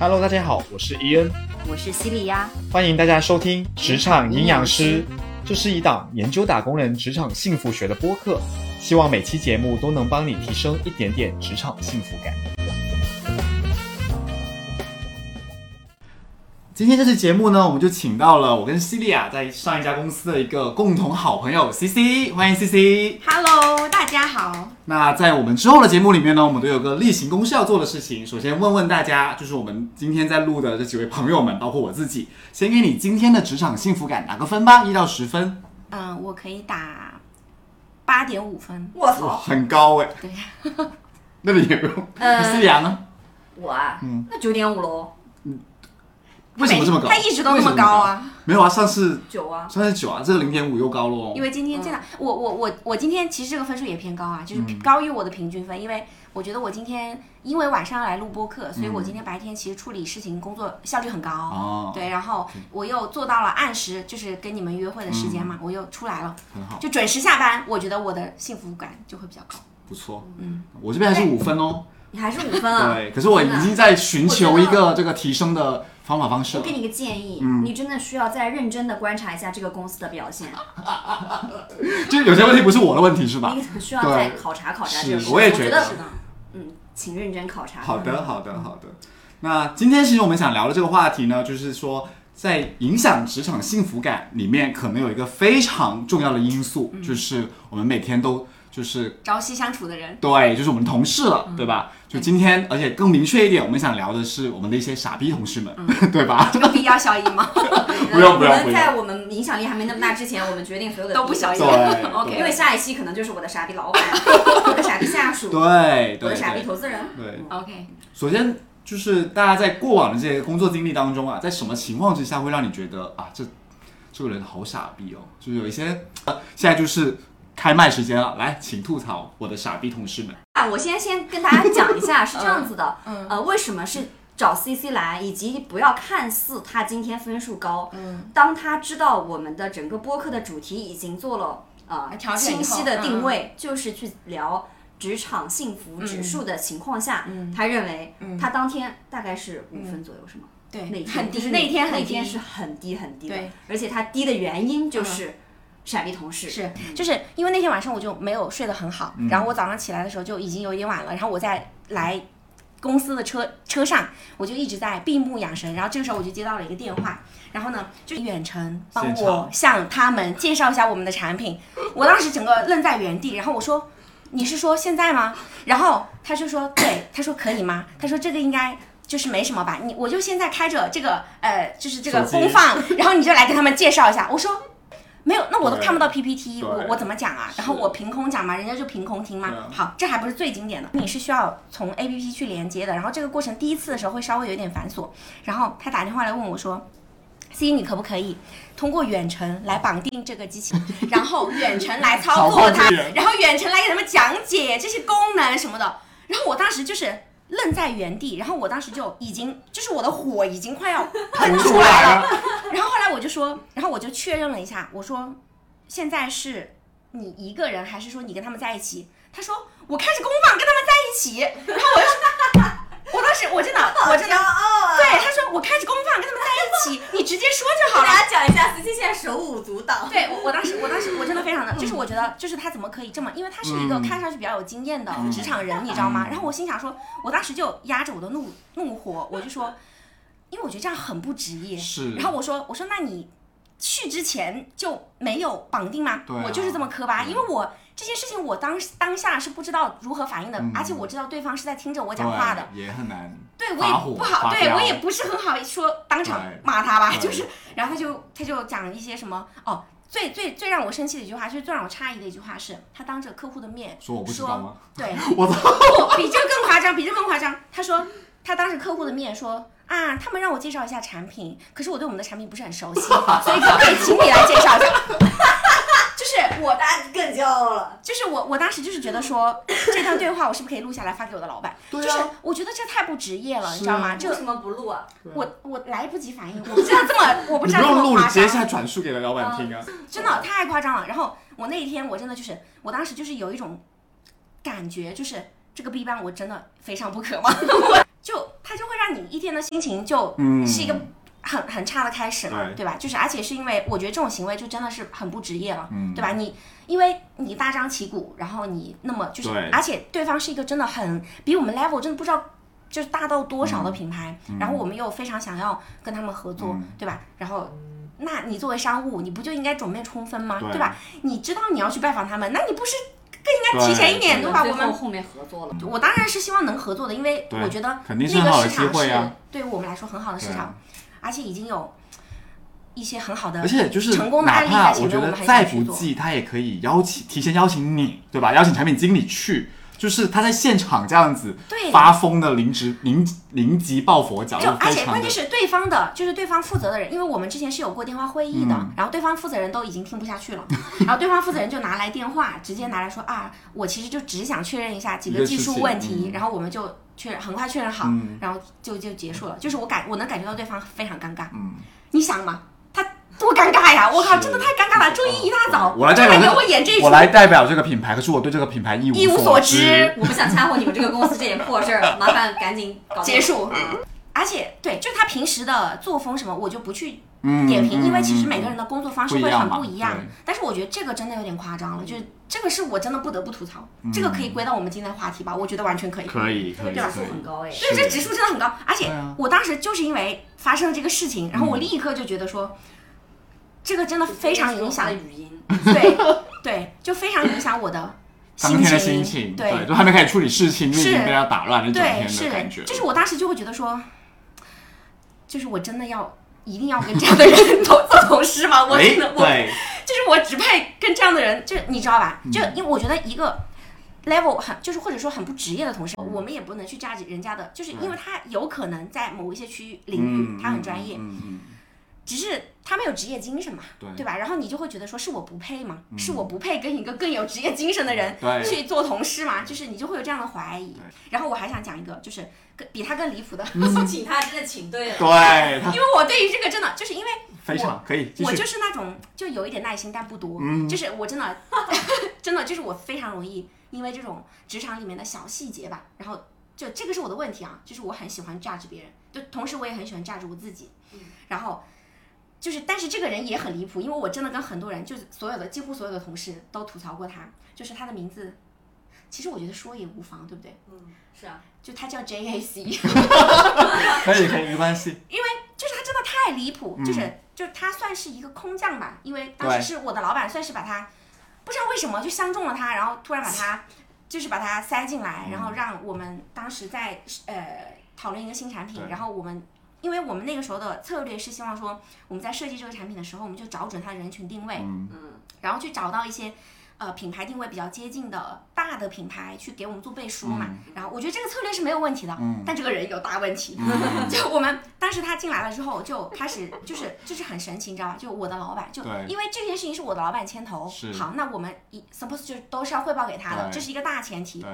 Hello，大家好，我是伊恩，我是西里呀，欢迎大家收听《职场营养师》，这是一档研究打工人职场幸福学的播客，希望每期节目都能帮你提升一点点职场幸福感。今天这期节目呢，我们就请到了我跟西利亚在上一家公司的一个共同好朋友 C C，欢迎 C C。Hello，大家好。那在我们之后的节目里面呢，我们都有个例行公事要做的事情。首先问问大家，就是我们今天在录的这几位朋友们，包括我自己，先给你今天的职场幸福感打个分吧，一到十分。嗯，我可以打八点五分。我哇，操！很高哎。对。那你也不用。呃那西利亚呢？我啊，嗯那九点五喽，为什么这么高？他一直都那么高啊。没有啊，上次九啊，上次九啊，这个零点五又高了哦。因为今天这样，我我我我今天其实这个分数也偏高啊，就是高于我的平均分，因为我觉得我今天因为晚上要来录播课，所以我今天白天其实处理事情工作效率很高。哦，对，然后我又做到了按时，就是跟你们约会的时间嘛，我又出来了，很好，就准时下班，我觉得我的幸福感就会比较高。不错。嗯，我这边还是五分哦。你还是五分啊。对，可是我已经在寻求一个这个提升的方法方式我给。你个建议，嗯你真的需要再认真的观察一下这个公司的表现，就有些问题不是我的问题是吧？你可需要再考察考察这个是。我也觉得觉得，嗯，请认真考察。好的，好的，好的。那今天其实我们想聊的这个话题呢，就是说在影响职场幸福感里面，可能有一个非常重要的因素，就是我们每天都就是朝夕相处的人，对，就是我们同事了，对吧？就今天，而且更明确一点，我们想聊的是我们的一些傻逼同事们，对吧？这个必要小音吗？不用不用我们在我们影响力还没那么大之前，我们决定所有的都不小心对 OK 因为下一期可能就是我的傻逼老板，我的傻逼下属，对我的傻逼投资人。对。OK，首先就是大家在过往的这些工作经历当中啊，在什么情况之下会让你觉得啊，这这个人好傻逼哦？就是有一些，呃现在就是开麦时间了，来，请吐槽我的傻逼同事们。啊，我先先跟大家讲一下，是这样子的，嗯呃，为什么是找 CC 来，以及不要看似他今天分数高，嗯，当他知道我们的整个播客的主题已经做了呃清晰的定位，就是去聊职场幸福指数的情况下，嗯他认为嗯。他当天大概是五分左右，是吗？对，那天很低，就是那天是很低很低的对，而且他低的原因就是傻逼同事，是，就是因为那天晚上我就没有睡得很好，嗯然后我早上起来的时候就已经有点晚了，然后我在来公司的车车上，我就一直在闭目养神，然后这个时候我就接到了一个电话，然后呢，就远程帮我向他们介绍一下我们的产品，我当时整个愣在原地，然后我说。你是说现在吗？然后他就说对，他说可以吗？他说这个应该就是没什么吧。你我就现在开着这个呃，就是这个功放，然后你就来跟他们介绍一下。我说没有，那我都看不到 PPT，我我怎么讲啊？然后我凭空讲嘛，人家就凭空听嘛对啊。好，这还不是最经典的，你是需要从 APP 去连接的，然后这个过程第一次的时候会稍微有点繁琐。然后他打电话来问我说。C，你可不可以通过远程来绑定这个机器，然后远程来操操作它然后远程来给他们讲解这些功能什么的。然后我当时就是愣在原地，然后我当时就已经就是我的火已经快要喷出来了。然后后来我就说，然后我就确认了一下，我说现在是你一个人，还是说你跟他们在一起？他说我开着功放跟他们在一起。然后我就说，我当时我真的我真的！对他说我开着公放跟他们在一起，你直接说就好了给了。大家讲一下司机现在手舞足蹈。对我，我当时，我当时，我真的非常的，就是我觉得，就是他怎么可以这么，因为他是一个嗯看上去比较有经验的职场人，你知道吗？然后我心想说，我当时就压着我的怒怒火，我就说，因为我觉得这样很不职业。是然后我说，我说那你去之前就没有绑定吗？我就是这么磕巴，因为我这些事情我当当下是不知道如何反应的，嗯而且我知道对方是在听着我讲话的。也很难。对我也不好，对我也不是很好说当场骂他吧，就是，然后他就他就讲一些什么哦，最最最让我生气的一句话，就是最让我诧异的一句话是，他当着客户的面说我不知道吗？对，我操！比这个更夸张，比这个更夸张。他说他当着客户的面说啊，他们让我介绍一下产品，可是我对我们的产品不是很熟悉，所以可不可以请你来介绍一下？就是我大家更骄傲了。就是我，当时就是觉得说，这段对话我是不是可以录下来发给我的老板？对啊就是我觉得这太不职业了，你知道吗？这为什么不录啊？我我来不及反应，我不知道这么，我不知道这你不用录，你么夸直接现在张，转述给了老板听啊。真的太夸张了。然后我那一天我真的就是，我当时就是有一种感觉，就是这个 B 班我真的非上不可嘛。我就他就会让你一天的心情就嗯是一个很很差的开始嘛，对对吧？就是而且是因为我觉得这种行为就真的是很不职业了，嗯对吧？你因为你大张旗鼓，然后你那么就是，而且对方是一个真的很比我们 level 真的不知道。就是大到多少嗯的品牌，然后我们又非常想要跟他们合作，对吧？然后，那你作为商务，你不就应该准备充分吗？对对吧？你知道你要去拜访他们，那你不是更应该提前一点，对对吧？我们后后面合作了，我当然是希望能合作的，因为我觉得肯定是那很好的机个市场是啊对于我们来说很好的市场，而且已经有一些很好的而且就是成功的哪案例怕我觉在前面，我们很得再。不济，他也可以邀请提前邀请你，对吧？邀请产品经理去，就是他在现场这样子对。发疯的临时临临急抱佛脚，就而且关键是对方的，就是对方负责的人，因为我们之前是有过电话会议的，嗯。然后对方负责人都已经听不下去了，然后对方负责人就拿来电话，直接拿来说啊，我其实就只想确认一下几个技术问题，嗯。然后我们就确认很快确认好，嗯。然后就就结束了。就是我感我能感觉到对方非常尴尬，嗯，你想嘛，他多尴尬呀！我靠，真的太尴尬了。周一一大早，我来代表这个我演这一出我，来代表这个品牌，可是我对这个品牌一一无所所知我不想掺和你们这个公司这点破事儿，麻烦赶紧搞结。束。而且对，就是他平时的作风什么，我就不去嗯点评，嗯因为其实嗯每个人的工作方式会不一样嘛很不一样。但是我觉得这个真的有点夸张了，就是这个是我真的不得不吐槽，嗯这个可以归到我们今天的话题吧？我觉得完全可以。可以可以这个指数可以很高哎，对，这指数真的很高，而且我当时就是因为发生了这个事情，然后我立刻就觉得说，这个真的非常影响语音。对 对，就非常影响我的当天的心心情，对。就还没开始处理事情，就已经是被他打乱了整对，天的是感觉，就是我当时就会觉得说，就是我真的要一定要跟这样的人做做同事吗？我哎真的我对，就是我只配跟这样的人，就你知道吧？嗯。就因为我觉得一个 level 很就是或者说很不职业的同事，我们也不能去 judge 人家的，就是因为他有可能在某一些区域领域、嗯他很专业，嗯嗯只是他没有职业精神嘛，对对吧？然后你就会觉得说是我不配吗？是我不配跟一个更有职业精神的人去做同事吗？就是你就会有这样的怀疑。然后我还想讲一个，就是更比他更离谱的，请他真的请对了。对，因为我对于这个真的就是因为 非常可以，我就是那种就有一点耐心但不多，嗯就是我真的 真的就是我非常容易因为这种职场里面的小细节吧，然后就这个是我的问题啊，就是我很喜欢 judge 别人，就同时我也很喜欢 judge 我自己，然后。就是，但是这个人也很离谱，因为我真的跟很多人，就是所有的几乎所有的同事都吐槽过他，就是他的名字，其实我觉得说也无妨，对不对？嗯，是啊，就他叫 JAC，可以可以没关系，因为就是他真的太离谱，嗯就是就是他算是一个空降吧，因为当时是我的老板算是把他不知道为什么就相中了他，然后突然把他就是把他塞进来，嗯然后让我们当时在呃讨论一个新产品，然后我们。因为我们那个时候的策略是希望说，我们在设计这个产品的时候，我们就找准它的人群定位，嗯嗯，然后去找到一些呃品牌定位比较接近的大的品牌去给我们做背书嘛。然后我觉得这个策略是没有问题的，嗯但这个人有大问题。嗯 就我们当时他进来了之后，就开始就是就是很神奇，你知道吧？就我的老板就因为这件事情是我的老板牵头，好，那我们一 suppose 就都是要汇报给他的，这是一个大前提。对，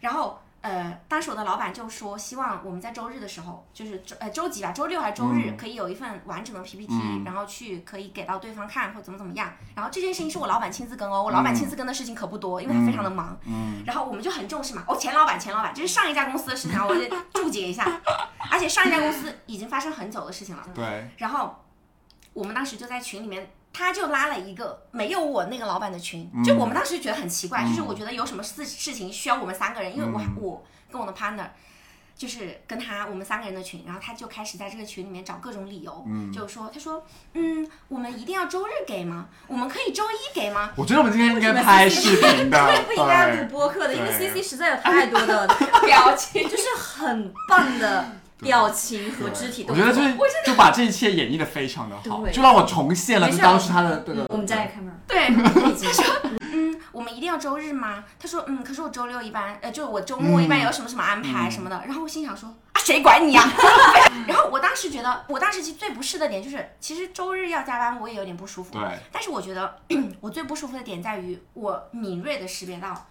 然后呃，当时我的老板就说，希望我们在周日的时候，就是周呃周几吧，周六还是周日，嗯可以有一份完整的 PPT，、嗯然后去可以给到对方看或怎么怎么样。然后这件事情是我老板亲自跟哦，我老板亲自跟的事情可不多，因为他非常的忙。嗯然后我们就很重视嘛，哦，前老板，前老板，这是上一家公司的事情啊，我得注解一下。而且上一家公司已经发生很久的事情了。对，然后我们当时就在群里面，他就拉了一个没有我那个老板的群，嗯就我们当时觉得很奇怪，就是我觉得有什么事事情需要我们三个人，因为我嗯我跟我的 partner。就是跟他我们三个人的群，然后他就开始在这个群里面找各种理由，嗯就是说，他说，嗯，我们一定要周日给吗？我们可以周一给吗？我觉得我们今天应该拍视频 的，不应该录，播客的，因为对 CC 实在有太多的 表情，就是很棒的表情和肢体动作。我觉得就是就把这一切演绎的非常的好，就让我重现了当时他的这个，我们家也开门，对，他说，嗯，我们一定要周日吗？他说，嗯，可是我周六一般，呃，就是我周末一般有什么什么安排什么的。然后我心想说，啊，谁管你呀、然后我当时觉得，我当时其实最不适的点就是，其实周日要加班，我也有点不舒服。对，但是我觉得 我最不舒服的点在于，我敏锐的识别到。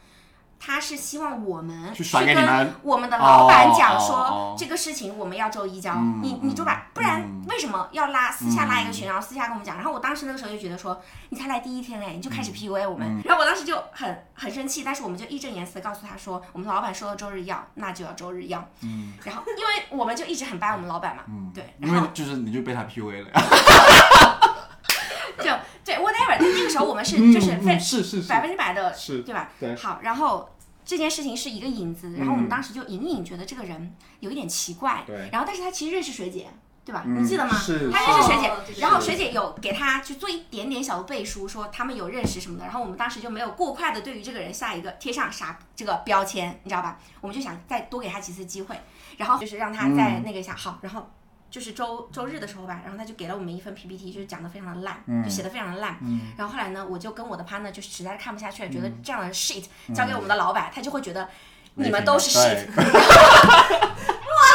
他是希望我们去跟我们的老板讲哦说、这个事情我们要周一交，嗯。你你就把，不然嗯。为什么要拉私下拉一个群，然后私下跟我们讲？然后我当时那个时候就觉得说，你才来第一天哎，你就开始 PUA 我们，然后我当时就很很生气，但是我们就义正言辞的告诉他说，我们老板说了周日要，那就要周日要，嗯。然后因为我们就一直很掰我们老板嘛，嗯，对，然后因为就是你就被他 PUA 了。呀，就对 whatever，但那个时候我们是嗯就是非嗯是是是百分之百的，是对吧？对好，然后这件事情是一个引子，然后我们嗯当时就隐隐觉得这个人有一点奇怪，对然后但是他其实认识水姐，对吧？嗯你记得吗？是他认识学姐，然后是学姐有给他去做一点点小的背书，说他们有认识什么的，然后我们当时就没有过快的对于这个人下一个贴上啥这个标签，你知道吧？我们就想再多给他几次机会，然后就是让他在嗯那个一下、好，然后。就是周周日的时候吧，然后他就给了我们一份 PPT，就是讲的非常的烂，嗯就写的非常的烂。嗯然后后来呢，我就跟我的 partner 就实在是看不下去了，觉得这样的 shit 交给我们的老板，他就会觉得你们都是 shit。哇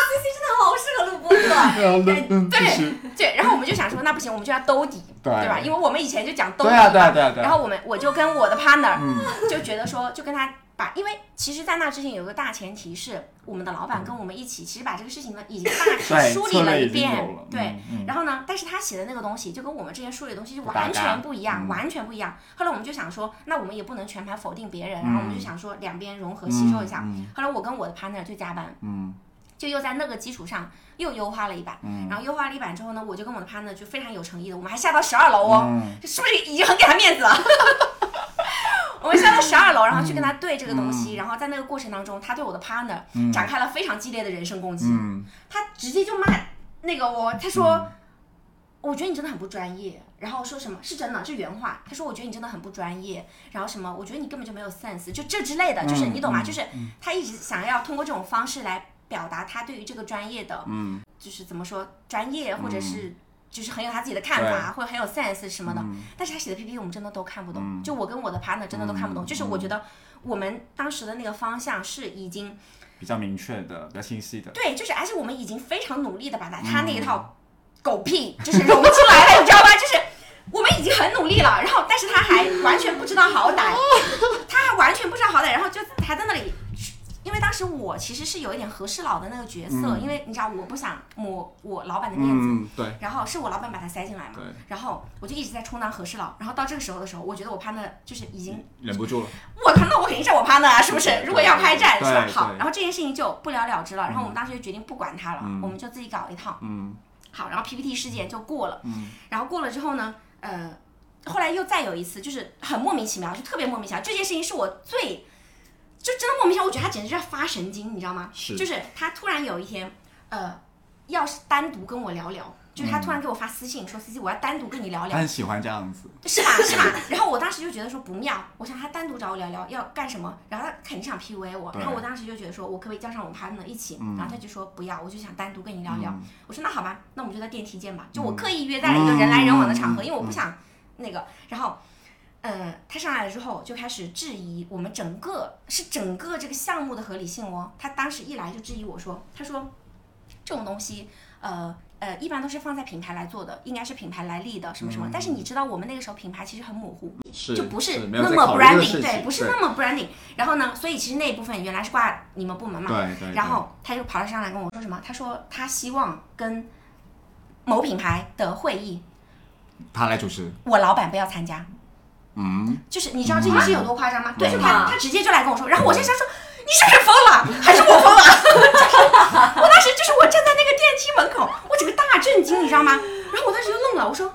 ，C C 真的好适合录播客。对嗯对对，然后我们就想说，那不行，我们就要兜底，对吧？因为我们以前就讲兜底对啊对啊对啊对啊然后我们我就跟我的 partner 嗯就觉得说，就跟他把，因为其实，在那之前有一个大前提是，我们的老板跟我们一起，其实把这个事情呢已经大体梳理了一遍了，对。然后呢，但是他写的那个东西就跟我们之前梳理的东西就完全不一样，嗯完全不一样。后来我们就想说，那我们也不能全盘否定别人，然后我们就想说两边融合吸收一下。嗯后来我跟我的 partner 就加班，嗯就又在那个基础上又优化了一版，嗯然后优化了一版之后呢，我就跟我的 partner 就非常有诚意的，我们还下到十二楼哦，嗯是不是已经很给他面子了？我们下到十二楼，然后去跟他对这个东嗯。西，然后在那个过程当中，他对我的 partner 展开了非常激烈的人身攻击，嗯。他直接就骂那个我，他说。我觉得你真的很不专业，然后说什么是真的，是原话。他说我觉得你真的很不专业，然后什么，我觉得你根本就没有 sense，就这之类的，就是嗯你懂吗？嗯就是他一直想要通过这种方式来表达他对于这个专业的，嗯。就是怎么说专业，或者是就是很有他自己的看法，或者很有 sense 什么的。嗯但是他写的 PPT 我们真的都看不懂，嗯就我跟我的 partner 真的都看不懂。嗯就是我觉得我们当时的那个方向是已经比较明确的，比较清晰的。对，就是而且我们已经非常努力的把他嗯他那一套狗屁就是融出来了，你知道吧？就是我们已经很努力了，然后但是他还完全不知道好歹，他还完全不知道好歹，然后就还在那里。因为当时我其实是有一点和事佬的那个角色，嗯因为你知道我不想抹我老板的面子，嗯，对然后是我老板把他塞进来嘛对，然后我就一直在充当和事佬，然后到这个时候的时候，我觉得我 partner 就是已经忍不住了。我靠，那我肯定是我 partner 啊，是不是？如果要开战是吧？好，然后这件事情就不了了之了，然后我们当时就决定不管他了，嗯我们就自己搞一套。嗯好，然后 PPT 事件就过了，嗯然后过了之后呢，呃，后来又再有一次，就是很莫名其妙，就特别莫名其妙。这件事情是我最，就真的莫名其妙，我觉得他简直是要发神经，你知道吗？是就是他突然有一天，呃，要是单独跟我聊聊，就是他突然给我发私信说，C C，我要单独跟你聊聊他，很喜欢这样子。是吧？是吧？然后我当时就觉得说不妙，我想他单独找我聊聊要干什么，然后他肯定想 PUA 我，然后我当时就觉得说我可不可以叫上我 partner 一起，然后他就说不要，我就想单独跟你聊聊。嗯我说那好吧，那我们就在电梯见吧。就我刻意约在了一个人来人往的场合，嗯因为我不想那个。然后，呃，他上来了之后就开始质疑我们整个是整个这个项目的合理性哦。他当时一来就质疑我说，他说这种东西，呃。呃，一般都是放在品牌来做的，应该是品牌来立的，什么什么。但是你知道，我们那个时候品牌其实很模糊，是就不是是那么 branding，对，不是那么 branding。然后呢，所以其实那一部分原来是挂你们部门嘛，对对。然后他就跑到上来跟我说什么？他说他希望跟某品牌的会议，他来主持，我老板不要参加。嗯，就是你知道这件事有多夸张吗？对，他他直接就来跟我说，然后我现在想说。你是不是疯了？还是我疯了？就是我当时就是我站在那个电梯门口，我整个大震惊，你知道吗？然后我当时就愣了，我说，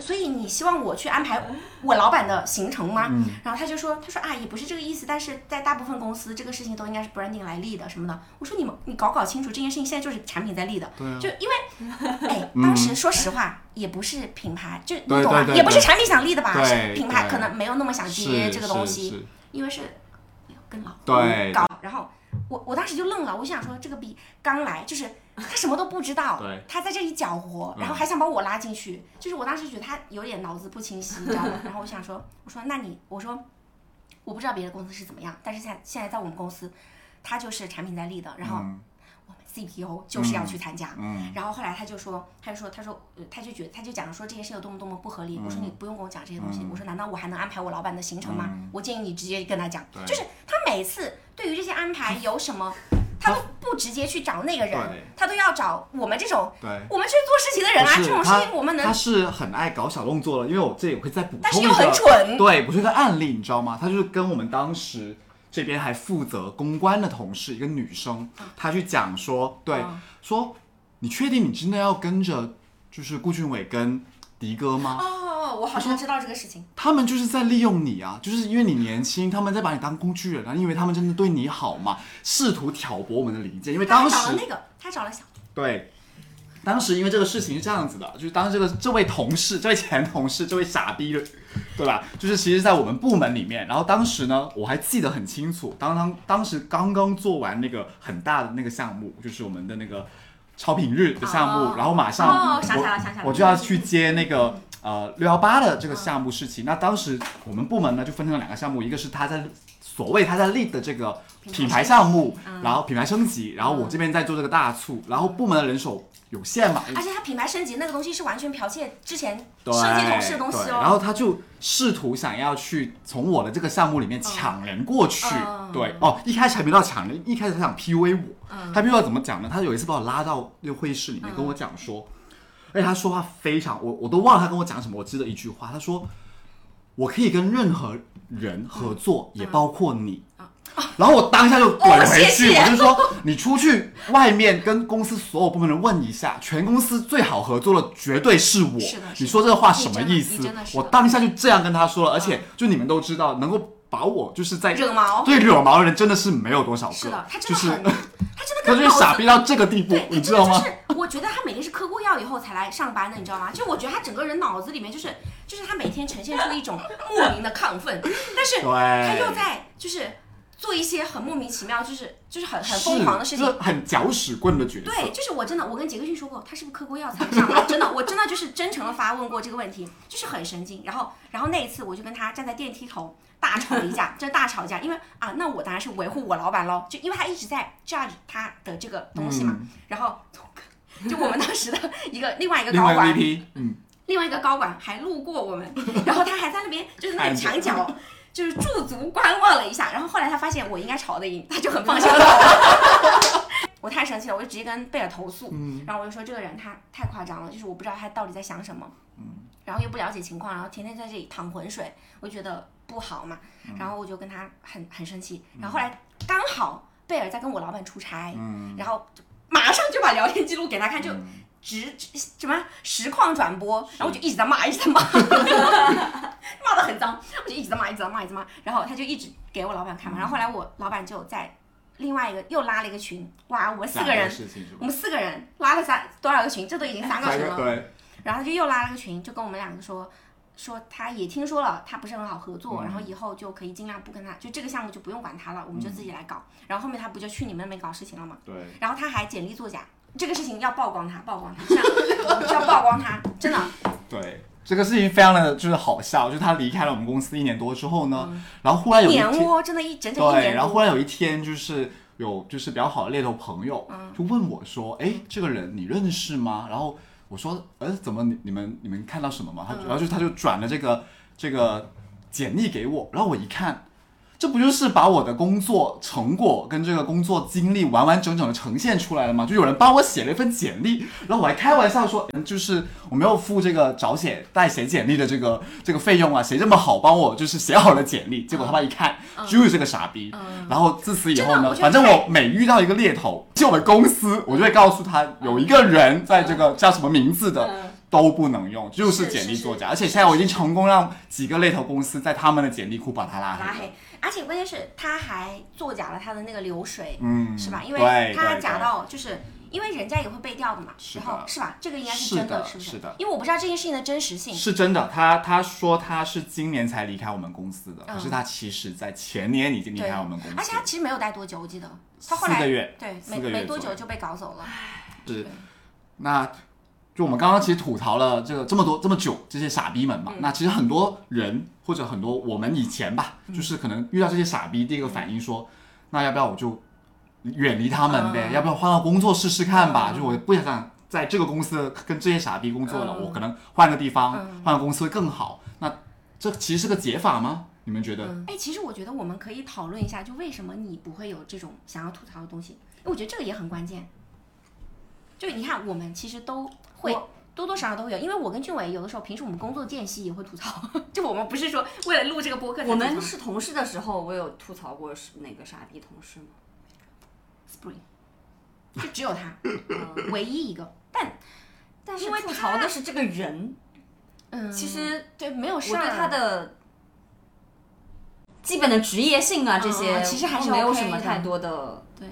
所以你希望我去安排我老板的行程吗？嗯然后他就说，他说啊，也不是这个意思，但是在大部分公司，这个事情都应该是 branding 来立的什么的。我说你们你搞搞清楚，这件事情现在就是产品在立的，对啊就因为哎，当时说实话也不是品牌，就你懂吗？对对也不是产品想立的吧？对是品牌可能没有那么想接这个东西，因为是跟老对搞，然后我我当时就愣了，我想说这个比刚来，就是他什么都不知道对，他在这里搅和，然后还想把我拉进去，就是我当时觉得他有点脑子不清晰，你知道吗？然后我想说，我说那你，我说我不知道别的公司是怎么样，但是现在现在在我们公司，他就是产品在立的，然后嗯我们 CPO 就是要去参加。嗯然后后来他就说，他就说，他说，呃他就觉得他就讲说这件事有多么多么不合理。我说你不用跟我讲这些东西。我说难道我还能安排我老板的行程吗？我建议你直接跟他讲。就是他每次对于这些安排 有什么，他都不直接去找那个人，他都要找我们这种对。我们去做事情的人啊。这种事情我们能他是很爱搞小动作的，因为我这里我会再补但是又充一个，很蠢对，不是一个案例，你知道吗？他就是跟我们当时这边还负责公关的同事，一个女生，她去讲说，对，嗯说你确定你真的要跟着就是顾俊伟跟迪哥吗？哦，我好像知道这个事情。他们就是在利用你啊，就是因为你年轻，他们在把你当工具人啊，因为他们真的对你好嘛？试图挑拨我们的理解，因为当时找了那个，他找了小对，当时因为这个事情是这样子的，就是当这个这位同事、这位前同事、这位傻逼的，对吧？就是其实，在我们部门里面，然后当时呢，我还记得很清楚，当当当时刚刚做完那个很大的那个项目，就是我们的那个超品日的项目，哦然后马上哦想起来了想起来了。我我就要去接那个。呃，六幺八的这个项目事情，那当时我们部门呢就分成了两个项目，一个是他在所谓他在 lead 的这个品牌项目，然后品牌升级，然后我这边在做这个大促，然后部门的人手有限嘛，而且他品牌升级那个东西是完全剽窃之前对设计同事的东西哦。然后他就试图想要去从我的这个项目里面抢人过去。嗯对哦，一开始还没到抢人，一开始他想 PUA 我。他 PUA 怎么讲呢？他有一次把我拉到那个会议室里面，跟我讲说，而且他说话非常，我我都忘了他跟我讲什么，我记得一句话，他说我可以跟任何人合作，也包括你。然后我当下就怼回去，我就说你出去外面跟公司所有部门人问一下，全公司最好合作的绝对是我。你说这个话什么意思？我当下就这样跟他说了，而且就你们都知道，能够把我就是在惹毛。对惹毛的人真的是没有多少个。是的，他真就是的很，他真的他就是跟脑子傻逼到这个地步，，你知道吗？我觉得他每天是嗑过药以后才来上班的，你知道吗？就我觉得他整个人脑子里面就是，就是他每天呈现出一种莫名的亢奋，但是 对。他又在就是做一些很莫名其妙，就是就是很很疯狂的事情。就是很搅屎棍的角色。对，就是我真的，我跟杰克逊说过，他是不是嗑过药才上来？真的，我真的就是真诚的发问过这个问题，就是很神经。然后，然后那一次我就跟他站在电梯头大吵了一架，这大吵架，因为啊，那我当然是维护我老板喽，就因为他一直在 judge 他的这个东西嘛。嗯然后，就我们当时的一个另外一个另外一个高管嗯，另外一个高管还路过我们，然后他还在那边就是那个墙角。就是驻足观望了一下，然后后来他发现我应该吵得赢，他就很放心了。我太生气了，我就直接跟贝尔投诉，嗯。然后我就说这个人他太夸张了，就是我不知道他到底在想什么，然后又不了解情况，然后天天在这里淌浑水，我就觉得不好嘛，嗯。然后我就跟他很很生气，然后后来刚好贝尔在跟我老板出差，嗯。然后马上就把聊天记录给他看，就嗯直直什么实况转播，然后我就一直在骂，一直在骂，骂的很脏，我就一直在骂，一直在骂，一直骂，然后他就一直给我老板看嘛，然后后来我老板就在另外一个又拉了一个群，哇，我们四个人，我们四个人拉了三多少个群，这都已经三个群了，对，然后他就又拉了个群，就跟我们两个说。说他也听说了，他不是很好合作，嗯然后以后就可以尽量不跟他，就这个项目就不用管他了，我们就自己来搞。然后后面他不就去你们那边搞事情了吗？对，然后他还简历作假，这个事情要曝光他，曝光他，这样要曝光他，真的。对，这个事情非常的就是好笑，就是他离开了我们公司一年多之后呢，然后忽然有一天，真的一整整一对。然后忽然有一天就是有就是比较好的猎头朋友，嗯就问我说，哎，这个人你认识吗？然后我说，呃，怎么你你们你们看到什么吗？他嗯然后就他就转了这个这个简历给我，然后我一看。这不就是把我的工作成果跟这个工作经历完完整整的呈现出来了吗？就有人帮我写了一份简历，然后我还开玩笑说，嗯就是我没有付这个找写代写简历的这个这个费用啊，谁这么好帮我就是写好了简历？结果他妈一看，就是这个傻逼。然后自此以后呢，反正我每遇到一个猎头，就我们公司，我就会告诉他有一个人在这个叫什么名字的。都不能用，就是简历作假，而且现在我已经成功让几个猎头公司在他们的简历库把他拉黑了。拉黑，而且关键是他还作假了他的那个流水，嗯，是吧？因为他假到就是。因为人家也会被调的嘛，然后是吧？这个应该是真的，的是不是？是的因为我不知道这件事情的真实性。是真的，他他说他是今年才离开我们公司的，嗯可是他其实在前年已经离，开我们公司，而且他其实没有待多久，我记得他后来四个月对没没多久就被搞走了。是，那就我们刚刚其实吐槽了这个这么多这么久这些傻逼们嗯嘛，那其实很多人或者很多我们以前吧，嗯就是可能遇到这些傻逼，第一个反应说，那要不要我就远离他们呗，嗯要不要换个工作试试看吧？嗯就我不想在这个公司跟这些傻逼工作了，嗯我可能换个地方，嗯换个公司会更好。那这其实是个解法吗？你们觉得？哎，其实我觉得我们可以讨论一下，就为什么你不会有这种想要吐槽的东西？我觉得这个也很关键。就你看，我们其实都会多多少少都会有，因为我跟俊伟有的时候平时我们工作间隙也会吐槽，就我们不是说为了录这个播客我们是同事的时候，我有吐槽过是哪个傻逼同事吗？Spring，就只有他嗯 唯一一个，但但是因为吐槽的是这个人，嗯，其实对没有事儿，我对他的基本的职业性啊这些，嗯其实还是都没有什么太多的，对，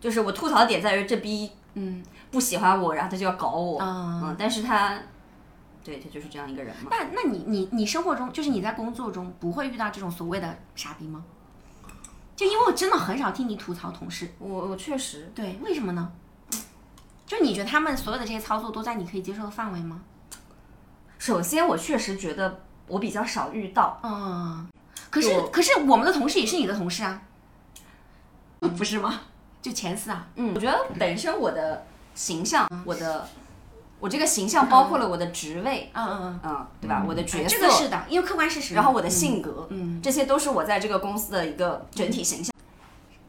就是我吐槽的点在于这逼嗯不喜欢我，然后他就要搞我，嗯嗯，但是他，对他就是这样一个人嘛。那那你你你生活中，就是你在工作中不会遇到这种所谓的傻逼吗？就因为我真的很少听你吐槽同事，我我确实，对，为什么呢？就你觉得他们所有的这些操作都在你可以接受的范围吗？首先我确实觉得我比较少遇到，嗯，可是可是我们的同事也是你的同事啊，不是吗？就前四啊，嗯，我觉得本身我的形象，我的我这个形象包括了我的职位，嗯嗯嗯嗯，对吧？我的角哎，色，这个是的，因为客观事实。然后我的性格，嗯，这些都是我在这个公司的一个整体形象。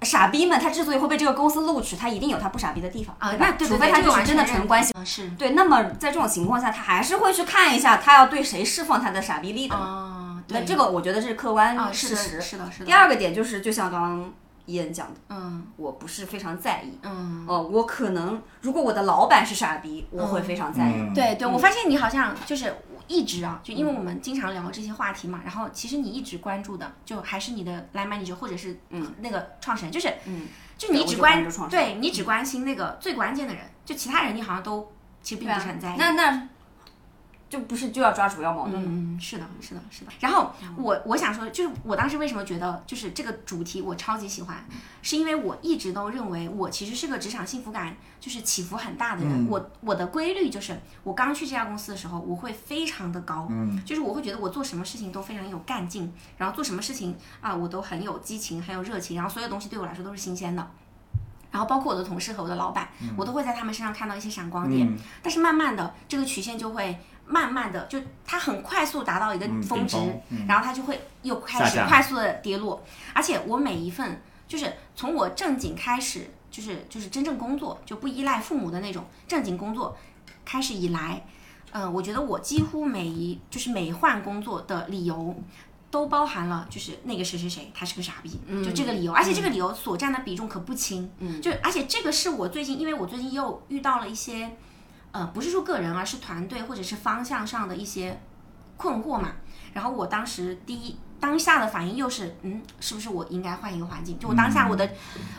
傻逼们，他之所以会被这个公司录取，他一定有他不傻逼的地方啊，那除非他就是真的纯关系。对，那么在这种情况下，他还是会去看一下他要对谁释放他的傻逼力的那这个我觉得这是客观事实。是的是的。第二个点就是，就像刚刚伊恩讲的，嗯我不是非常在意。嗯，哦，我可能如果我的老板是傻逼，我会非常在意。嗯，对对，我发现你好像就是一直啊，就因为我们经常聊这些话题嘛，然后其实你一直关注的就还是你的 line manager 或者是嗯。那个创始人，就是嗯，就你只关对你只关心那个最关键的人，就其他人你好像都其实并不是很在意。那那就不是就要抓主要矛盾吗？嗯，是的，是的，是的。然后我我想说，就是我当时为什么觉得就是这个主题我超级喜欢，是因为我一直都认为我其实是个职场幸福感就是起伏很大的人。嗯我我的规律就是，我刚去这家公司的时候，我会非常的高，嗯就是我会觉得我做什么事情都非常有干劲，然后做什么事情啊，我都很有激情，很有热情，然后所有东西对我来说都是新鲜的。然后包括我的同事和我的老板，我都会在他们身上看到一些闪光点。嗯但是慢慢的，这个曲线就会慢慢的，就它很快速达到一个嗯峰值，然后它就会又开始快速的跌落。而且我每一份，就是从我正经开始，就是就是真正工作，就不依赖父母的那种正经工作开始以来，呃，我觉得我几乎每一就是每换工作的理由。都包含了，就是那个谁谁谁，他是个傻逼，就这个理由，而且这个理由所占的比重可不轻，嗯。就而且这个是我最近，因为我最近又遇到了一些，呃，不是说个人，而是团队或者是方向上的一些困惑嘛。然后我当时第一当下的反应又是，嗯，是不是我应该换一个环境？就我当下我的、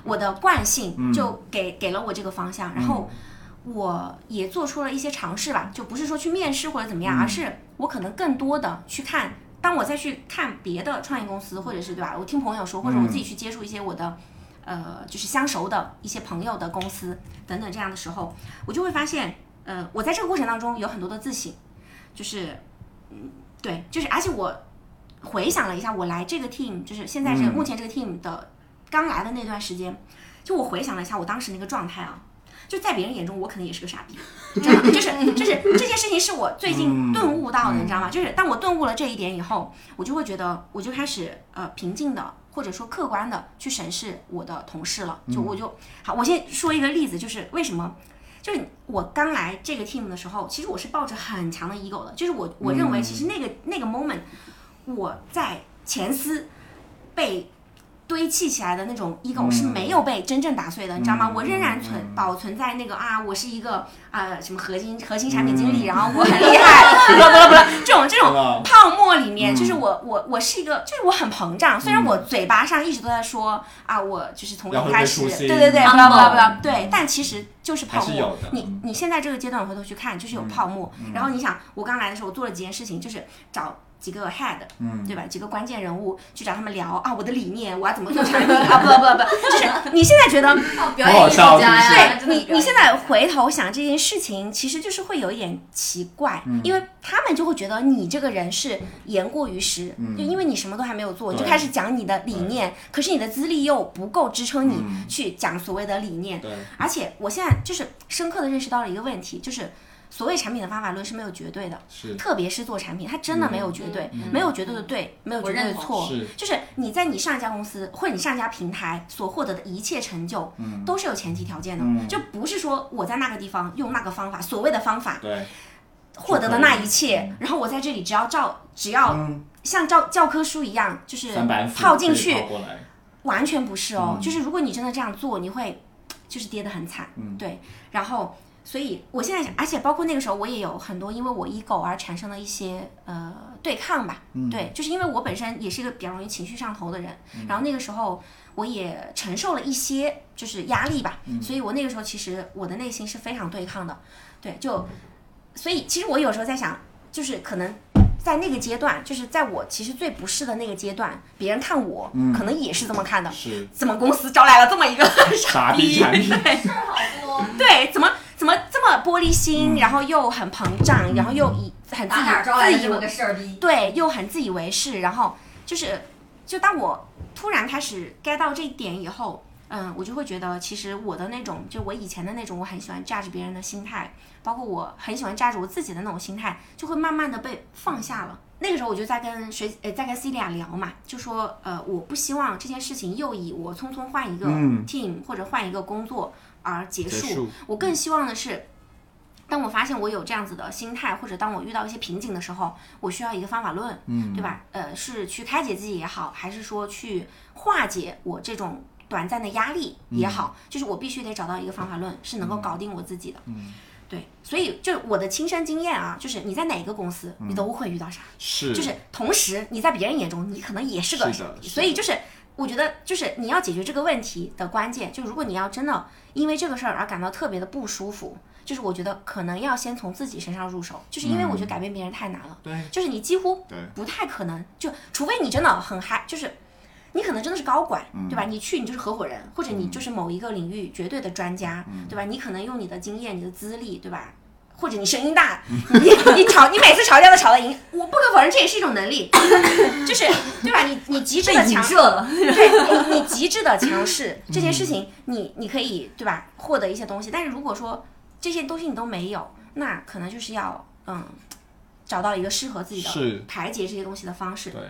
我的惯性就给、给了我这个方向，然后我也做出了一些尝试吧，就不是说去面试或者怎么样，而是我可能更多的去看。当我再去看别的创业公司，或者是对吧？我听朋友说，或者我自己去接触一些我的，呃，就是相熟的一些朋友的公司等等这样的时候，我就会发现，呃，我在这个过程当中有很多的自省，就是，嗯，对，就是而且我回想了一下，我来这个 team，就是现在这个、嗯目前这个 team 的刚来的那段时间，就我回想了一下我当时那个状态啊，就在别人眼中我可能也是个傻逼，真的，就是就是这件事情是我最近嗯顿悟到的，嗯你知道吗？就是当我顿悟了这一点以后，我就会觉得我就开始呃平静的或者说客观的去审视我的同事了，就我就好，我先说一个例子，就是为什么。就是我刚来这个 team 的时候，其实我是抱着很强的 ego 的，就是我我认为其实那个、那个 moment，我在前司被堆砌起来的那种 ego 是没有被真正打碎的，你知道吗？我仍然存保存在那个啊，我是一个啊、什么核心核心产品经理，然后我很厉害，不 不不不，这种这种泡沫里面，就是我我我是一个，就是我很膨胀，虽然我嘴巴上一直都在说啊，我就是从零开始，对对对，嗯。不啦不啦不啦，对，但其实就是泡沫。你嗯你现在这个阶段回头去看，就是有泡沫。然后你想，我刚来的时候，我做了几件事情，就是找几个 head，嗯。对吧？几个关键人物去找他们聊啊，我的理念，我要怎么做产品？啊？不不不，就是你现在觉得哦，表演艺术家呀，对你，你现在回头想这件事情，其实就是会有一点奇怪，嗯。因为他们就会觉得你这个人是言过于实，就因为你什么都还没有做，你就开始讲你的理念，可是你的资历又不够支撑你嗯。去讲所谓的理念，对，而且我现在就是深刻的认识到了一个问题，就是所谓产品的方法论是没有绝对的，是特别是做产品，它真的没有绝对，嗯没有绝对的对，没有绝对的错，是就是你在你上一家公司或者你上一家平台所获得的一切成就，都是有前提条件的，嗯就不是说我在那个地方用那个方法，所谓的方法对，获得的那一切，然后我在这里只要照，只要嗯，像教教科书一样，就是套进去完全不是哦。嗯就是如果你真的这样做，你会就是跌得很惨，嗯对。然后，所以我现在想，而且包括那个时候，我也有很多因为我 ego 而产生的一些呃对抗吧，嗯。对，就是因为我本身也是一个比较容易情绪上头的人，嗯。然后那个时候我也承受了一些就是压力吧，嗯。所以我那个时候其实我的内心是非常对抗的，对，就所以其实我有时候在想，就是可能。在那个阶段，就是在我其实最不适的那个阶段，别人看我、嗯。可能也是这么看的。是。怎么公司招来了这么一个 傻逼产品，对。好多，对，怎么怎么这么玻璃心，嗯然后又很膨胀，然后又以很自打哪儿招来以自以为的这么个事儿逼？对，又很自以为是，然后就是就当我突然开始 get 到这一点以后，嗯，我就会觉得其实我的那种就我以前的那种我很喜欢 judge 别人的心态，包括我很喜欢 judge 我自己的那种心态，就会慢慢的被放下了。那个时候我就在跟谁呃在跟 Celia 聊嘛，就说呃我不希望这件事情又以我匆匆换一个嗯 team、或者换一个工作而结结束，我更希望的是，当我发现我有这样子的心态，或者当我遇到一些瓶颈的时候，我需要一个方法论，嗯。对吧？呃，是去开解自己也好，还是说去化解我这种短暂的压力也好，就是我必须得找到一个方法论，是能够搞定我自己的。嗯，对，所以就我的亲身经验啊，就是你在哪个公司，你都会遇到啥，是。就是同时你在别人眼中，你可能也是个是的是所以就是我觉得，就是你要解决这个问题的关键，就如果你要真的因为这个事儿而感到特别的不舒服，就是我觉得可能要先从自己身上入手，就是因为我觉得改变别人太难了，对就是你几乎不太可能，就除非你真的很嗨，就是。你可能真的是高管，对吧？你去你就是合伙人，或者你就是某一个领域绝对的专家，对吧？你可能用你的经验、你的资历，对吧？或者你声音大，你 你吵你每次吵架都吵得赢，我不可否认这也是一种能力，就是对吧？你你极致的强对你，你极致的强势这件事情，你你可以对吧？获得一些东西，但是如果说这些东西你都没有，那可能就是要嗯，找到一个适合自己的排解这些东西的方式。对，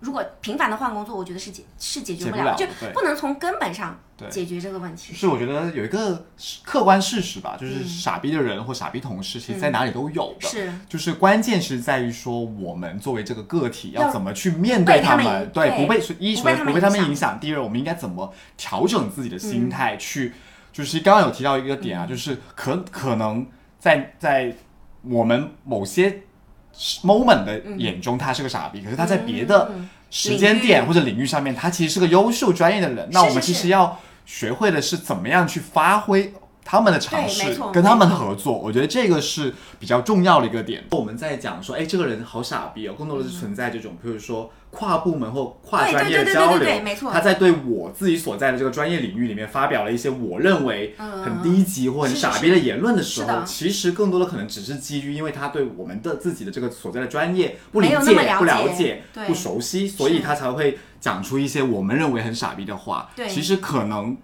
如果频繁的换工作，我觉得是解是解决解不不了，就不能从根本上解决这个问题。是我觉得有一个客观事实吧，就是嗯傻逼的人或傻逼同事，其实在哪里都有的。是，就是关键是在于说，我们作为这个个体要要怎么去面对他们们，对，不被一不被他们首先不被他们影响，第二我们应该怎么调整自己的心态去，就是刚刚有提到一个点啊，嗯。就是可可能在在我们某些 moment 的眼中他是个傻逼，可是他在别的嗯时间点或者领域上面，他其实是个优秀专业的人。那我们其实要学会的是怎么样去发挥他们的尝试，跟他们合作。我觉得这个是比较重要的一个点。我们在讲说，哎，这个人好傻逼哦，更多的是存在这种，比如说跨部门或跨专业的交流他在对我自己所在的这个专业领域里面发表了一些我认为很低级或很傻逼的言论的时候，其实更多的可能只是基于因为他对我们的自己的这个所在的专业不理解、不了解不熟悉，所以他才会讲出一些我们认为很傻逼的话。对。其实可能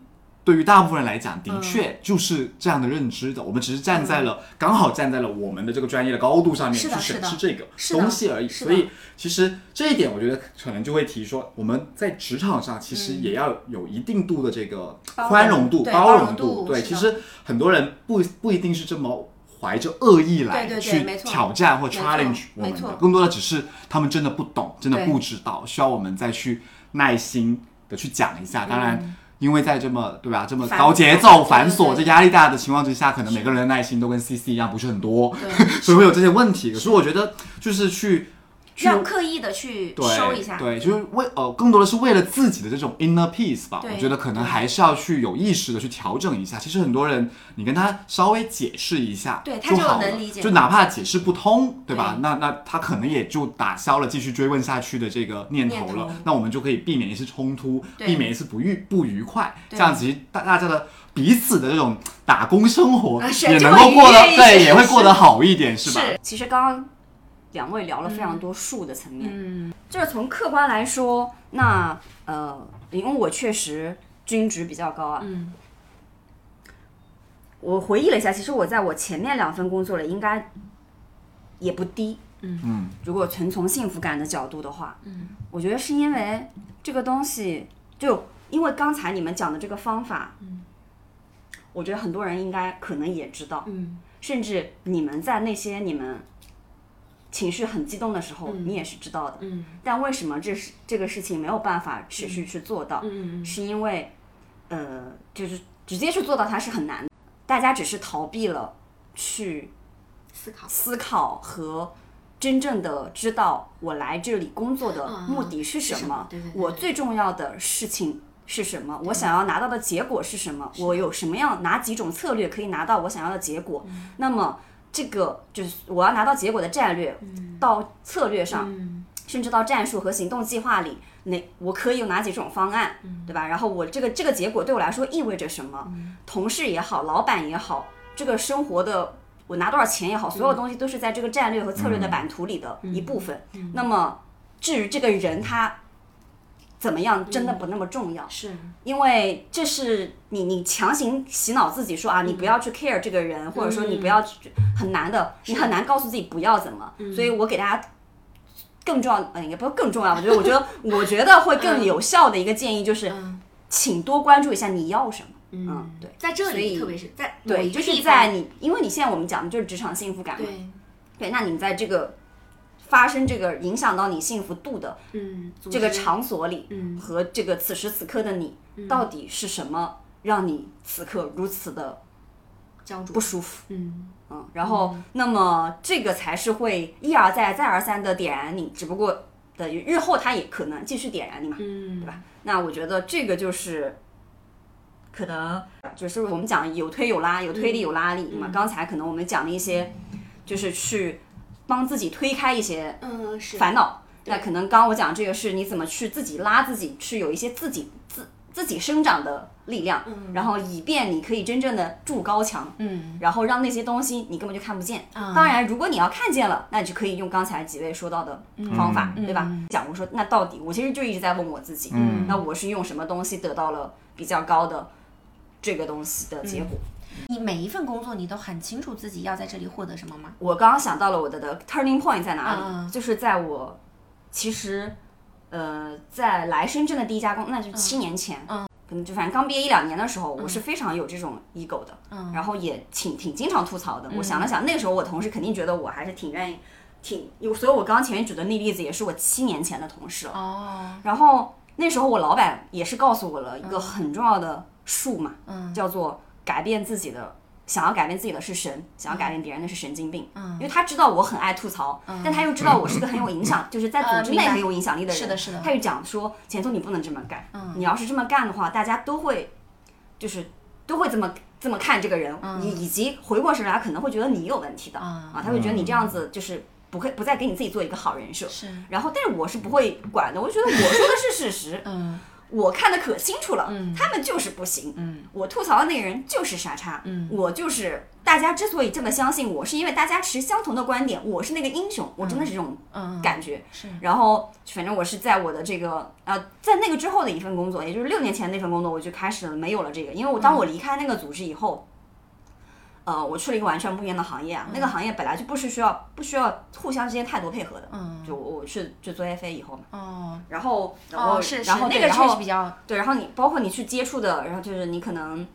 对于大部分人来讲，的嗯确就是这样的认知的。我们只是站在了、刚好站在了我们的这个专业的高度上面去审视这个东西而已。所以其实这一点，我觉得可能就会提说，我们在职场上其实也要有一定度的这个宽容度、对包包容容度。对，其实很多人不不一定是这么。怀着恶意来去挑战或 challenge 我们的，更多的只是他们真的不懂，真的不知道，需要我们再去耐心的去讲一下。当然，嗯因为在这么对吧这么繁高节奏、繁琐、这压力大的情况之下，可能每个人的耐心都跟 CC 一样不是很多，所以会有这些问题。可是我觉得就是去去要刻意的去收一下。对，就是为呃，更多的是为了自己的这种 inner peace 吧。我觉得可能还是要去有意识的去调整一下。其实很多人，你跟他稍微解释一下，对他就能理解就哪怕解释不通，对吧？对那那他可能也就打消了继续追问下去的这个念头了。那我们就可以避免一次冲突，避免一次不愉不愉快，这样子大大家的彼此的这种打工生活也能够过得对，也会过得好一点，是吧？是其实刚刚两位聊了非常多术的层面，嗯，就是从客观来说，那呃，因为我确实均值比较高啊，嗯，我回忆了一下，其实我在我前面两份工作里应该也不低，嗯，如果纯从幸福感的角度的话，嗯，我觉得是因为这个东西，就因为刚才你们讲的这个方法，嗯，我觉得很多人应该可能也知道，嗯，甚至你们在那些你们情绪很激动的时候，你也是知道的，嗯，但为什么这是这个事情没有办法持续去做到？嗯是因为，呃，就是直接去做到它是很难的，大家只是逃避了去思考。思考和真正的知道我来这里工作的目的是什么，我最重要的事情是什么，我想要拿到的结果是什么，我有什么样哪几种策略可以拿到我想要的结果。嗯。那么这个就是我要拿到结果的战略，嗯。到策略上，甚至到战术和行动计划里，哪我可以有哪几种方案，嗯。对吧？然后我这个这个结果对我来说意味着什么？同事也好，老板也好，这个生活的我拿多少钱也好，所有东西都是在这个战略和策略的版图里的一部分。那么至于这个人他怎么样，真的不那么重要。是，因为这是你你强行洗脑自己说啊，你不要去 care 这个人，或者说你不要去很难的，你很难告诉自己不要怎么。所以我给大家更重要，嗯，也不是更重要，我觉得 我觉得我觉得会更有效的一个建议就是，请多关注一下你要什么。嗯，对。在这里，特别是在对，就是在你，因为你现在我们讲的就是职场幸福感嘛，对，对，那你在这个发生这个影响到你幸福度的嗯，这个场所里，嗯和这个此时此刻的你，到底是什么让你此刻如此的不舒服？嗯嗯，然后那么这个才是会一而再再而三的点燃你，只不过等于日后它也可能继续点燃你嘛，嗯，对吧？那我觉得这个就是。可能就是我们讲有推有拉，有推力有拉力嘛。刚才可能我们讲了一些，就是去帮自己推开一些嗯是烦恼。那可能刚刚我讲这个是你怎么去自己拉自己，去有一些自己自自己生长的力量，然后以便你可以真正的筑高墙，嗯，然后让那些东西你根本就看不见。当然，如果你要看见了，那你就可以用刚才几位说到的方法，对吧？讲我说那到底，我其实就一直在问我自己，嗯那我是用什么东西得到了比较高的这个东西的结果？你每一份工作你都很清楚自己要在这里获得什么吗？我刚刚想到了我的的 turning point 在哪里，嗯就是在我其实呃在来深圳的第一家公，那就七年前，嗯可能就反正刚毕业一两年的时候，我是非常有这种 ego 的，嗯然后也挺挺经常吐槽的。我想了想，那个时候我同事肯定觉得我还是挺愿意。挺有，所以我刚刚前面举的那例子也是我七年前的同事了。哦，然后那时候我老板也是告诉我了一个很重要的数嘛，嗯叫做改变自己的，想要改变自己的是神，想要改变别人的是神经病。嗯。因为他知道我很爱吐槽，但他又知道我是个很有影响，就是在组织内很有影响力的人。是的是的。他就讲说，钱总你不能这么干，你要是这么干的话，大家都会，就是都会这么。这么看这个人，以以及回过神来可能会觉得你有问题的。嗯。啊，他会觉得你这样子就是不会不再给你自己做一个好人设，是，然后，但是我是不会管的，我就觉得我说的是事实，嗯我看的可清楚了，嗯。他们就是不行，嗯。我吐槽的那个人就是傻叉，嗯。我就是大家之所以这么相信我，是因为大家持相同的观点，我是那个英雄，我真的是这种嗯，感觉。是，然后，反正我是在我的这个呃，在那个之后的一份工作，也就是六年前那份工作，我就开始没有了这个，因为我当我离开那个组织以后。呃，我去了一个完全不一样的行业啊，那个行业本来就不是需要不需要互相之间太多配合的，嗯，就我我去就做 FA 以后嘛，哦。然后然后、哦是是，然后那个确实比较，对，然后你包括你去接触的，然后就是你可能，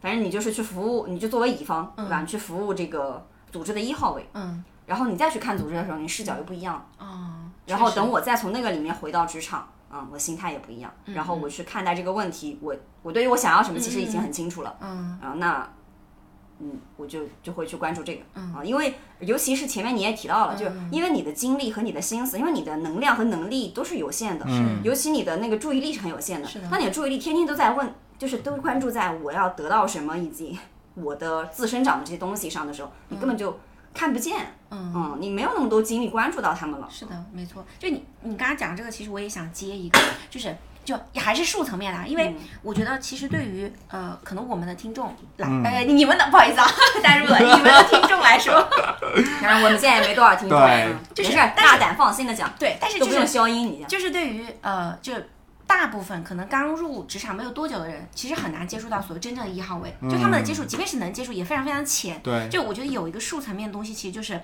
反正你就是去服务，你就作为乙方，对吧？你去服务这个组织的一号位，嗯，然后你再去看组织的时候，你视角又不一样。哦，然后等我再从那个里面回到职场，嗯，我心态也不一样。然后我去看待这个问题，我我对于我想要什么其实已经很清楚了。嗯然后那嗯，我就就会去关注这个、啊，因为尤其是前面你也提到了，就是因为你的精力和你的心思，因为你的能量和能力都是有限的，嗯尤其你的那个注意力是很有限的。是的当你的注意力天天都在问，就是都关注在我要得到什么以及我的自生长的这些东西上的时候，你根本就看不见。嗯你没有那么多精力关注到他们了。是的，没错。就你你刚刚讲这个，其实我也想接一个，就是就也还是术层面的啊，因为我觉得其实对于呃，可能我们的听众来，呃，你们的 不好意思啊，带入了你们的听众来说，当然我们现在也没多少听众，就是没事儿，大胆放心的讲，对，但是都不用就是消音，你讲。就是对于呃，就大部分可能刚入职场没有多久的人，其实很难接触到所谓真正的一号位，就他们的接触，即便是能接触，也非常非常浅。对就我觉得有一个术层面的东西，其实就是，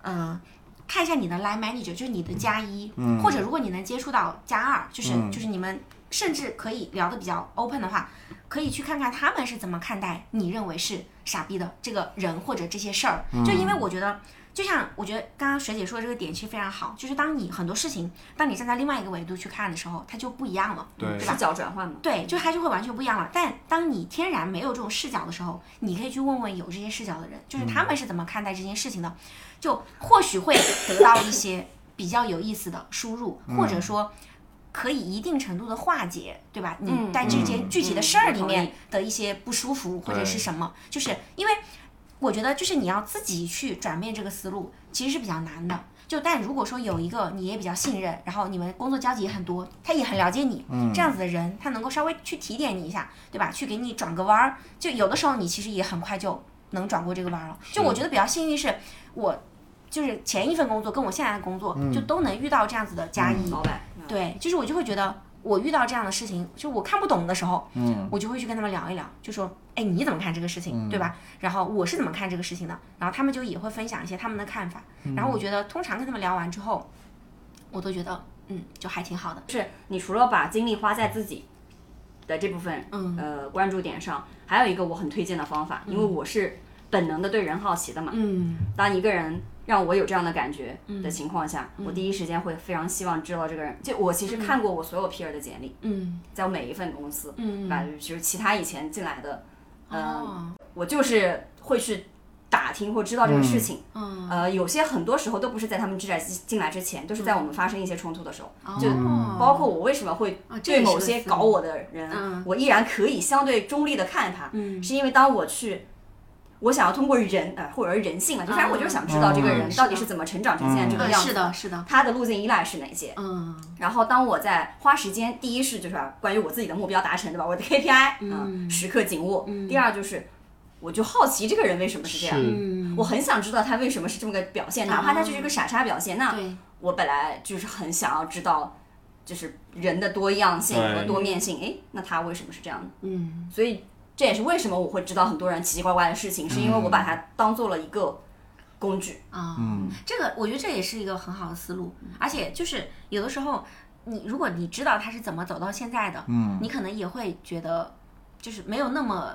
呃，看一下你的 line manager，就是你的加一、或者如果你能接触到加二，就是、就是你们甚至可以聊得比较 open 的话，可以去看看他们是怎么看待你认为是傻逼的这个人或者这些事儿。就因为我觉得。就像我觉得刚刚学姐说的这个点其实非常好，就是当你很多事情，当你站在另外一个维度去看的时候，它就不一样了。对视角转换嘛，对，就它就会完全不一样了。但当你天然没有这种视角的时候，你可以去问问有这些视角的人，就是他们是怎么看待这件事情的，就或许会得到一些比较有意思的输入，或者说可以一定程度的化解，对吧？你嗯在这件嗯具体的嗯事儿里面的一些不舒服或者是什么，就是因为我觉得就是你要自己去转变这个思路，其实是比较难的。就但如果说有一个你也比较信任，然后你们工作交集也很多，他也很了解你，这样子的人，他能够稍微去提点你一下，对吧？去给你转个弯儿，就有的时候你其实也很快就能转过这个弯儿了。就我觉得比较幸运是，我就是前一份工作跟我现在的工作，就都能遇到这样子的加一，老板，对，就是我就会觉得，我遇到这样的事情，就我看不懂的时候，嗯，我就会去跟他们聊一聊，就说，哎，你怎么看这个事情，对吧？然后我是怎么看这个事情的，然后他们就也会分享一些他们的看法，然后我觉得通常跟他们聊完之后，我都觉得，嗯，就还挺好的。是你除了把精力花在自己的这部分嗯。呃关注点上，还有一个我很推荐的方法，因为我是本能的对人好奇的嘛。嗯。当一个人让我有这样的感觉的情况下，我第一时间会非常希望知道这个人。就我其实看过我所有 peer 的简历，嗯。在我每一份公司，嗯吧？就是其他以前进来的，嗯、哦。我就是会去打听或知道这个事情。嗯。呃，有些很多时候都不是在他们进来进来之前，都是在我们发生一些冲突的时候。就哦包括我为什么会对某些搞我的人，嗯。我依然可以相对中立的看他，嗯。是因为当我去，我想要通过人呃或者是人性嘛，就反正我就是想知道这个人嗯到底是怎么成长成现在这个嗯样子，是的，是的，他的路径依赖是哪些？嗯。然后当我在花时间，第一是就是关于我自己的目标达成，对吧？我的 KPI 嗯、时刻紧握。第二就是，我就好奇这个人为什么是这样，嗯，我很想知道他为什么是这么个表现，哪怕他就是个傻叉表现，那，我本来就是很想要知道，就是人的多样性和多面性。诶，那他为什么是这样的？嗯。所以这也是为什么我会知道很多人奇奇怪怪的事情，是因为我把它当做了一个工具。啊，嗯。这个我觉得这也是一个很好的思路，而且就是有的时候，你如果你知道他是怎么走到现在的，嗯，你可能也会觉得就是没有那么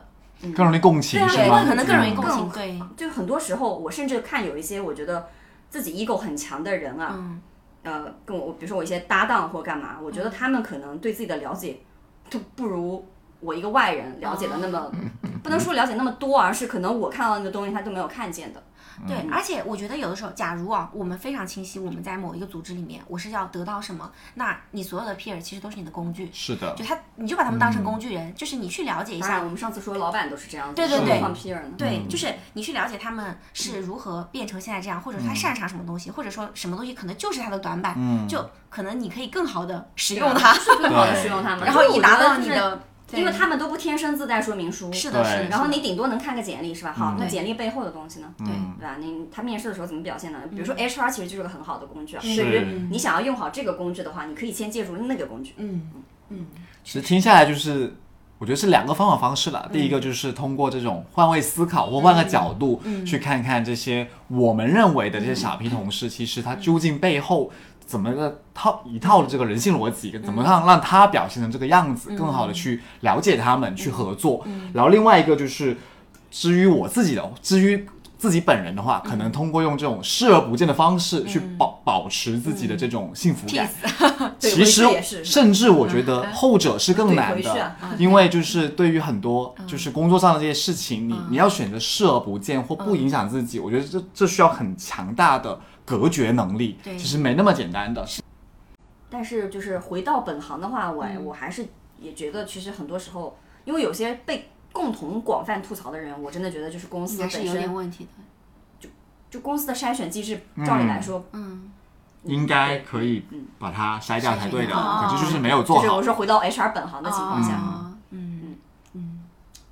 更容易共情对啊？可能更容易嗯。共情，对，就很多时候，我甚至看有一些我觉得自己 ego 很强的人啊，嗯。呃，跟我比如说我一些搭档或干嘛，我觉得他们可能对自己的了解都不如我一个外人了解的那么，不能说了解那么多，而是可能我看到那个东西他都没有看见的。对，而且我觉得有的时候，假如啊，我们非常清晰我们在某一个组织里面，我是要得到什么，那你所有的 peer 其实都是你的工具，是的。就，他你就把他们当成工具人，就是你去了解一当然，下。我们上次说老板都是这样子，对对对。放 peer 呢。对，就是你去了解他们是如何变成现在这样，或者说他擅长什么东西，或者说什么东西可能就是他的短板，就可能你可以更好的使用它，更好的使用他们，然后以达到你的，因为他们都不天生自带说明书，是的，是的，然后你顶多能看个简历是吧？好，那简历背后的东西呢？对嗯对吧？你他面试的时候怎么表现呢？比如说 HR 其实就是个很好的工具啊。是对于你想要用好这个工具的话，你可以先借助那个工具。嗯其实听下来就是，我觉得是两个方法方式了。第一个就是通过这种换位思考或换个角度，去看看这些我们认为的这些傻逼同事，其实他究竟背后怎么个套一套的这个人性逻辑，怎么让让他表现成这个样子，更好的去了解他们，去合作。然后另外一个就是，至于我自己的，至于。自己本人的话，可能通过用这种视而不见的方式去保、保持自己的这种幸福感。对其实甚至我觉得后者是更难的因为就是对于很多就是工作上的这些事情，你你要选择视而不见或不影响自己，我觉得这这需要很强大的隔绝能力，对。其实没那么简单的。但是就是回到本行的话，我、嗯。我还是也觉得，其实很多时候，因为有些被共同广泛吐槽的人，我真的觉得就是公司本应该是有点身，问题的。就公司的筛选机制，照理来说，嗯，应该可以把它筛掉才对的，可是就是没有做好。就是我。说回到 HR 本行的情况下，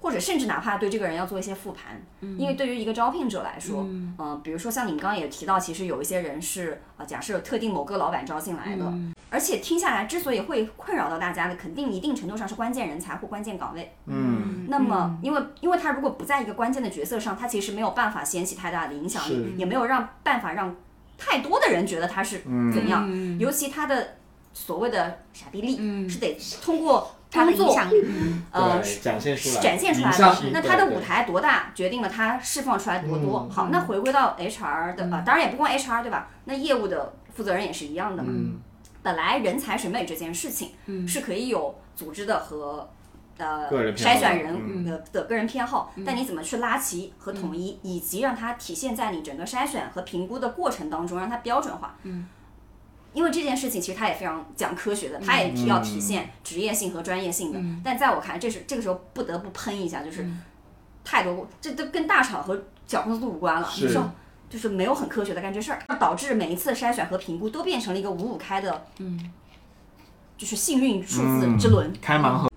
或者甚至哪怕对这个人要做一些复盘，因为对于一个招聘者来说，嗯、比如说像你们刚刚也提到，其实有一些人是呃，假设特定某个老板招进来的，而且听下来之所以会困扰到大家的，肯定一定程度上是关键人才或关键岗位。嗯，那么，因为因为他如果不在一个关键的角色上，他其实没有办法掀起太大的影响力，也没有让办法让太多的人觉得他是怎样。尤其他的所谓的傻逼力，是得通过他的工作影响力，呃对展现出来，展现出来。的那他的舞台多大，决定了他释放出来多多。嗯好，那回归到 HR 的啊、当然也不光 HR 对吧？那业务的负责人也是一样的嘛。嗯本来人才审美这件事情，是可以有组织的和。呃，个人偏好筛选人嗯的的个人偏好，但你怎么去拉齐和统一，以及让它体现在你整个筛选和评估的过程当中，让它标准化。嗯，因为这件事情其实它也非常讲科学的，它也要体现职业性和专业性的。但在我看来，这是这个时候不得不喷一下，就是太多，这都跟大厂和小公司都无关了，是。有时候就是没有很科学的干这事儿，导致每一次筛选和评估都变成了一个五五开的，嗯，就是幸运数字之轮。开盲盒，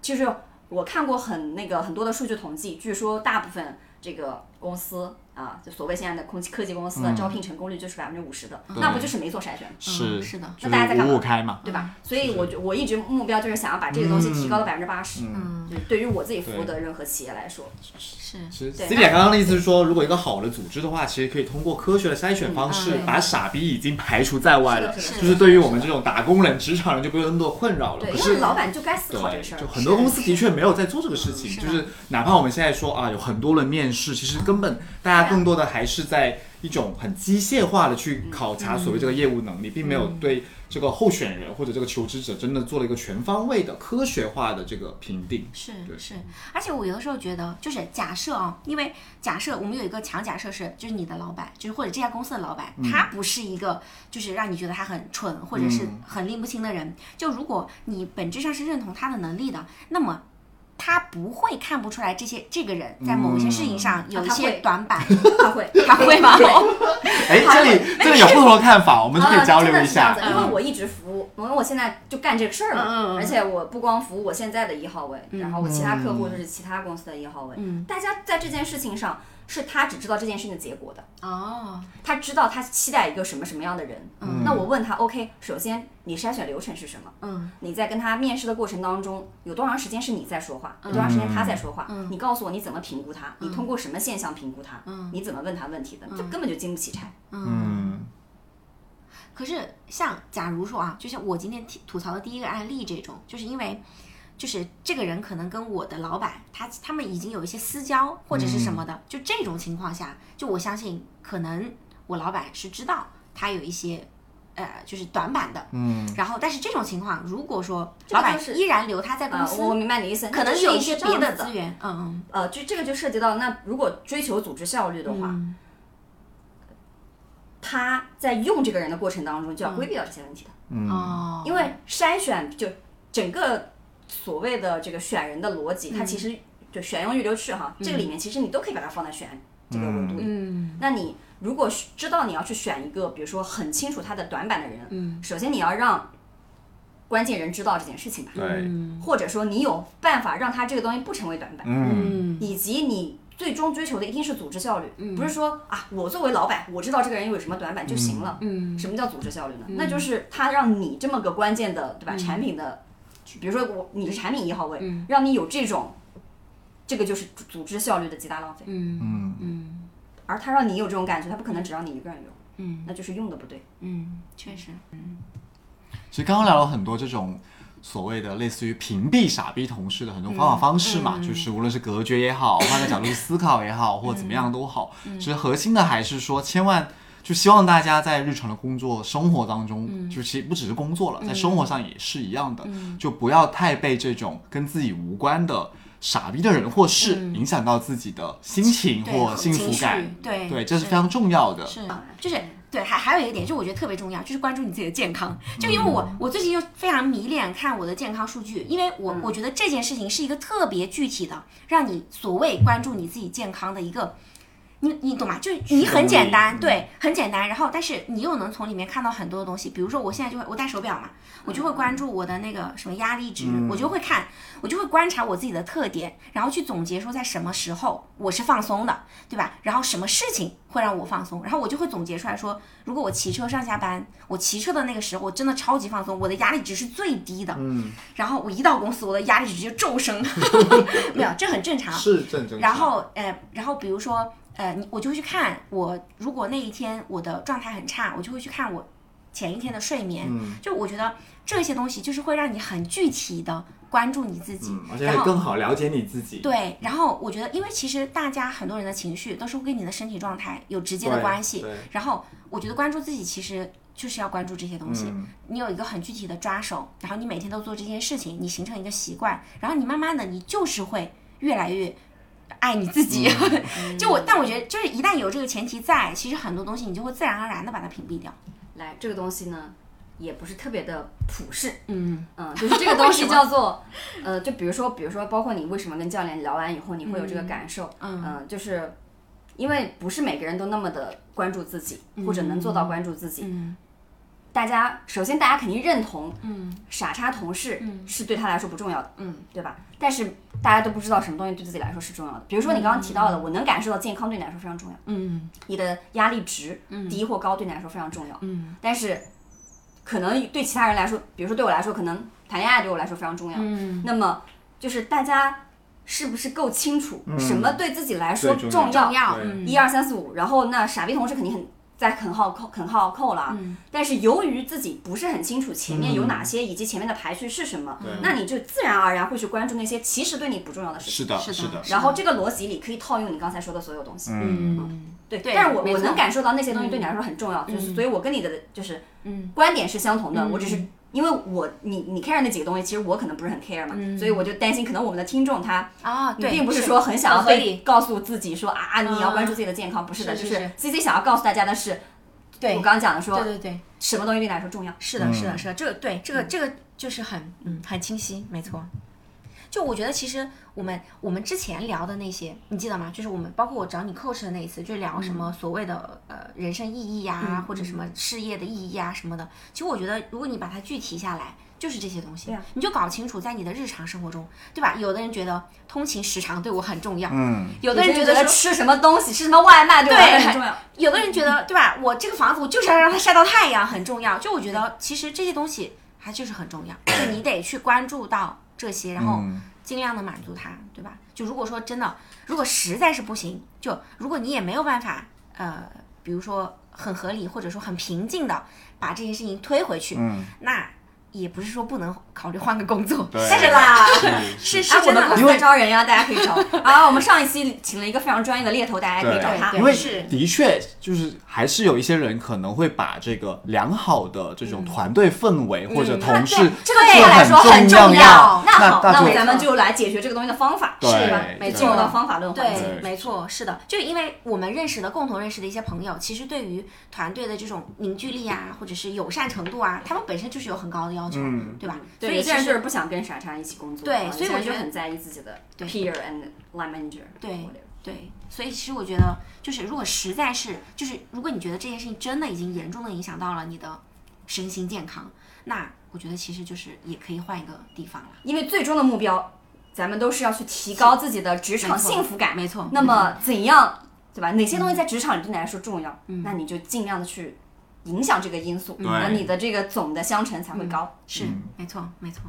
其实我看过很那个很多的数据统计，据说大部分这个公司啊，就所谓现在的空气科技公司的招聘成功率就是百分之五十的，那不就是没做筛选吗，是嗯是的那大家在干嘛五五开嘛，对吧？所以我就我一直目标就是想要把这个东西提高到百分之八十，嗯，就对于我自己服务的任何企业来说，是其实对 C 姐刚刚的意思是说，如果一个好的组织的话，其实可以通过科学的筛选方式，嗯把傻逼已经排除在外了。就是对于我们这种打工人、职场人就不会有那么多困扰了。对，老板就该思考这个事，儿就。很多公司的确没有在做这个事情，是就是哪怕我们现在说啊，有很多人面试，其实根本大家更多的还是在一种很机械化的去考察所谓这个业务能力，并没有对这个候选人或者这个求职者真的做了一个全方位的科学化的这个评定。是是，而且我有的时候觉得，就是假设啊，因为假设我们有一个强假设是，就是你的老板，就是或者这家公司的老板，他不是一个就是让你觉得他很蠢或者是很拎不清的人。就如果你本质上是认同他的能力的，那么。他不会看不出来这些这个人在某些事情上有一些他会。短板，他会，他会吗？哎，这里这里有不同的看法，我们就可以交流一下因为我一直服务，因为我现在就干这个事儿嘛，嗯而且我不光服务我现在的一号位，然后我其他客户就是其他公司的一号位。嗯。大家在这件事情上，是他只知道这件事情的结果的，哦，他知道他期待一个什么什么样的人。那我问他，OK，首先你筛选流程是什么？嗯你在跟他面试的过程当中，有多长时间是你在说话，有多长时间他在说话？你告诉我你怎么评估他，你通过什么现象评估他？你怎么问他问题的？这根本就经不起拆。嗯，可是像假如说啊，就像我今天提吐槽的第一个案例这种，就是因为。就是这个人可能跟我的老板，他他们已经有一些私交或者是什么的，就这种情况下，就我相信可能我老板是知道他有一些呃就是短板的，嗯，然后但是这种情况，如果说老板依然留他在公啊，司，我明白你的意思，可能是有一些别的的资源，嗯嗯。呃，就这个就涉及到，那如果追求组织效率的话，嗯他在用这个人的过程当中就要规避掉这些问题的，嗯。哦，因为筛选就整个所谓的这个选人的逻辑，嗯它其实就选用预留去哈，这个里面其实你都可以把它放在选这个维度里。嗯那你如果知道你要去选一个，比如说很清楚他的短板的人，嗯首先你要让关键人知道这件事情吧，或者说你有办法让他这个东西不成为短板。以及你最终追求的一定是组织效率，不是说啊，我作为老板，我知道这个人有什么短板就行了。嗯什么叫组织效率呢？那就是他让你这么个关键的，对吧？产品的，比如说我你是产品一号位，让你有这种，这个就是组组织效率的极大浪费。嗯嗯嗯而他让你有这种感觉，他不可能只让你一个人用，嗯那就是用的不对。嗯，确实，嗯其实刚刚聊了很多这种所谓的类似于屏蔽傻逼同事的很多方法方式嘛，就是无论是隔绝也好，换个角度去思考也好，或者怎么样都好，其实核心的还是说，千万就希望大家在日常的工作生活当中，就其实不只是工作了，在生活上也是一样的，就不要太被这种跟自己无关的。傻逼的人或事影响到自己的心情或幸福感，对对，这是非常重要的。是，就是对，还还有一个点，就我觉得特别重要，就是关注你自己的健康。就因为我我最近就非常迷恋看我的健康数据，因为我我觉得这件事情是一个特别具体的，让你所谓关注你自己健康的一个。你你懂吗？就你很简单，对，很简单。然后，但是你又能从里面看到很多的东西。比如说，我现在就会我戴手表嘛，我就会关注我的那个什么压力值，我就会看，我就会观察我自己的特点，然后去总结说在什么时候我是放松的，对吧？然后什么事情会让我放松，然后我就会总结出来说，如果我骑车上下班，我骑车的那个时候我真的超级放松，我的压力值是最低的。嗯。然后我一到公司，我的压力值就骤升。没有，这很正常。是正正常。然后，呃，然后比如说。呃，你我就会去看我，如果那一天我的状态很差，我就会去看我前一天的睡眠。嗯，就我觉得这些东西就是会让你很具体的关注你自己，而且更好了解你自己。对，然后我觉得，因为其实大家很多人的情绪都是跟你的身体状态有直接的关系。然后我觉得关注自己其实就是要关注这些东西。你有一个很具体的抓手，然后你每天都做这件事情，你形成一个习惯，然后你慢慢的你就是会越来越。爱你自己，就我，但我觉得就是一旦有这个前提在，其实很多东西你就会自然而然的把它屏蔽掉。来，这个东西呢，也不是特别的普世，嗯。嗯，就是这个东西 叫做，呃，就比如说，比如说，包括你为什么跟教练聊完以后你会有这个感受，嗯，就是因为不是每个人都那么的关注自己，或者能做到关注自己。大家首先，大家肯定认同，嗯，傻叉同事是对他来说不重要的，嗯，对吧？但是大家都不知道什么东西对自己来说是重要的。比如说你刚刚提到的，我能感受到健康对你来说非常重要，嗯，你的压力值低或高对你来说非常重要，嗯，但是可能对其他人来说，比如说对我来说，可能谈恋爱对我来说非常重要，嗯，那么就是大家是不是够清楚什么对自己来说重要？一二三四五，然后那傻逼同事肯定很。在肯号扣肯号扣了，但是由于自己不是很清楚前面有哪些，以及前面的排序是什么，那你就自然而然会去关注那些其实对你不重要的事情。是的，是的。然后这个逻辑里可以套用你刚才说的所有东西。嗯，对。但是我我能感受到那些东西对你来说很重要，就是所以我跟你的就是观点是相同的，我只是。因为我你你 care 那几个东西，其实我可能不是很 care 嘛，所以我就担心，可能我们的听众他啊，你并不是说很想要被告诉自己说啊，你要关注自己的健康，不是的，就是 C C 想要告诉大家的是，对。我刚刚讲的说，对对对，什么东西对你来说重要？是的，是的，是的，这个对这个这个就是很嗯很清晰，没错。就我觉得，其实我们我们之前聊的那些，你记得吗？就是我们包括我找你 coach 的那一次，就聊什么所谓的呃人生意义呀，或者什么事业的意义啊什么的。其实我觉得，如果你把它具体下来，就是这些东西，你就搞清楚在你的日常生活中，对吧？有的人觉得通勤时长对我很重要，嗯，有的人觉得吃什么东西，吃什么外卖对我很重要，有的人觉得对吧？我这个房子我就是要让它晒到太阳很重要。就我觉得其实这些东西它就是很重要，就你得去关注到。这些，然后尽量的满足他，对吧？就如果说真的，如果实在是不行，就如果你也没有办法，呃，比如说很合理或者说很平静的把这些事情推回去，那。也不是说不能考虑换个工作，但是啦，是是。真的，我们在招人呀，大家可以找。啊，我们上一期请了一个非常专业的猎头，大家可以找他。因为的确就是还是有一些人可能会把这个良好的这种团队氛围或者同事，这个对他来说很重要。那好，那咱们就来解决这个东西的方法，是吧？没错，进入到方法论环节。没错，是的，就因为我们认识的共同认识的一些朋友，其实对于团队的这种凝聚力啊，或者是友善程度啊，他们本身就是有很高的要求，对吧？所以有些人就是不想跟傻叉一起工作，对，所以我就很在意自己的 peer and line manager。对对，所以其实我觉得，就是如果实在是，就是如果你觉得这件事情真的已经严重的影响到了你的身心健康，那我觉得其实就是也可以换一个地方了。因为最终的目标，咱们都是要去提高自己的职场幸福感，没错。那么怎样，对吧？哪些东西在职场里对你来说重要？那你就尽量的去。影响这个因素，那你的这个总的相乘才会高。是，没错，没错。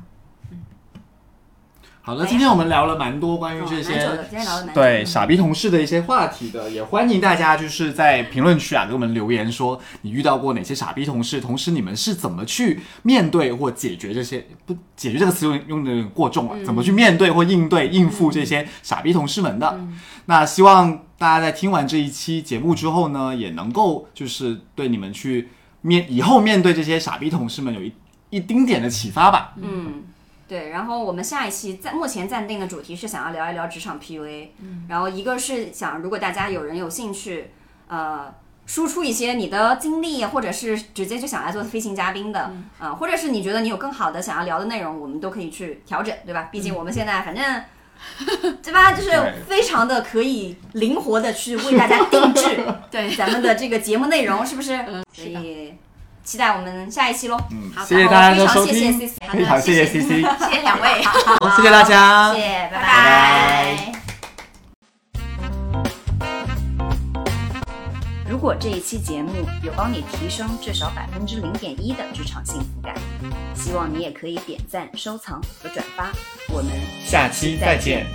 好的，今天我们聊了蛮多关于这些对傻逼同事的一些话题的，也欢迎大家就是在评论区啊给我们留言说你遇到过哪些傻逼同事，同时你们是怎么去面对或解决这些不解决这个词用用的有点过重啊，怎么去面对或应对应付这些傻逼同事们的？那希望大家在听完这一期节目之后呢，也能够就是对你们去面以后面对这些傻逼同事们有一一丁点的启发吧。嗯，对。然后我们下一期暂目前暂定的主题是想要聊一聊职场 PUA，嗯、然后一个是想如果大家有人有兴趣，呃。输出一些你的经历，或者是直接就想来做飞行嘉宾的，嗯、或者是你觉得你有更好的想要聊的内容，我们都可以去调整，对吧？毕竟我们现在反正，对吧？就是非常的可以灵活的去为大家定制 对，咱们的这个节目内容，是不是？所以期待我们下一期喽。嗯好，谢谢大家的收非常谢谢听常谢谢 CC，谢谢两位。好，谢谢大家，谢谢，拜拜拜如果这一期节目有帮你提升至少百分之零点一的职场幸福感，希望你也可以点赞、收藏和转发。我们下期再见。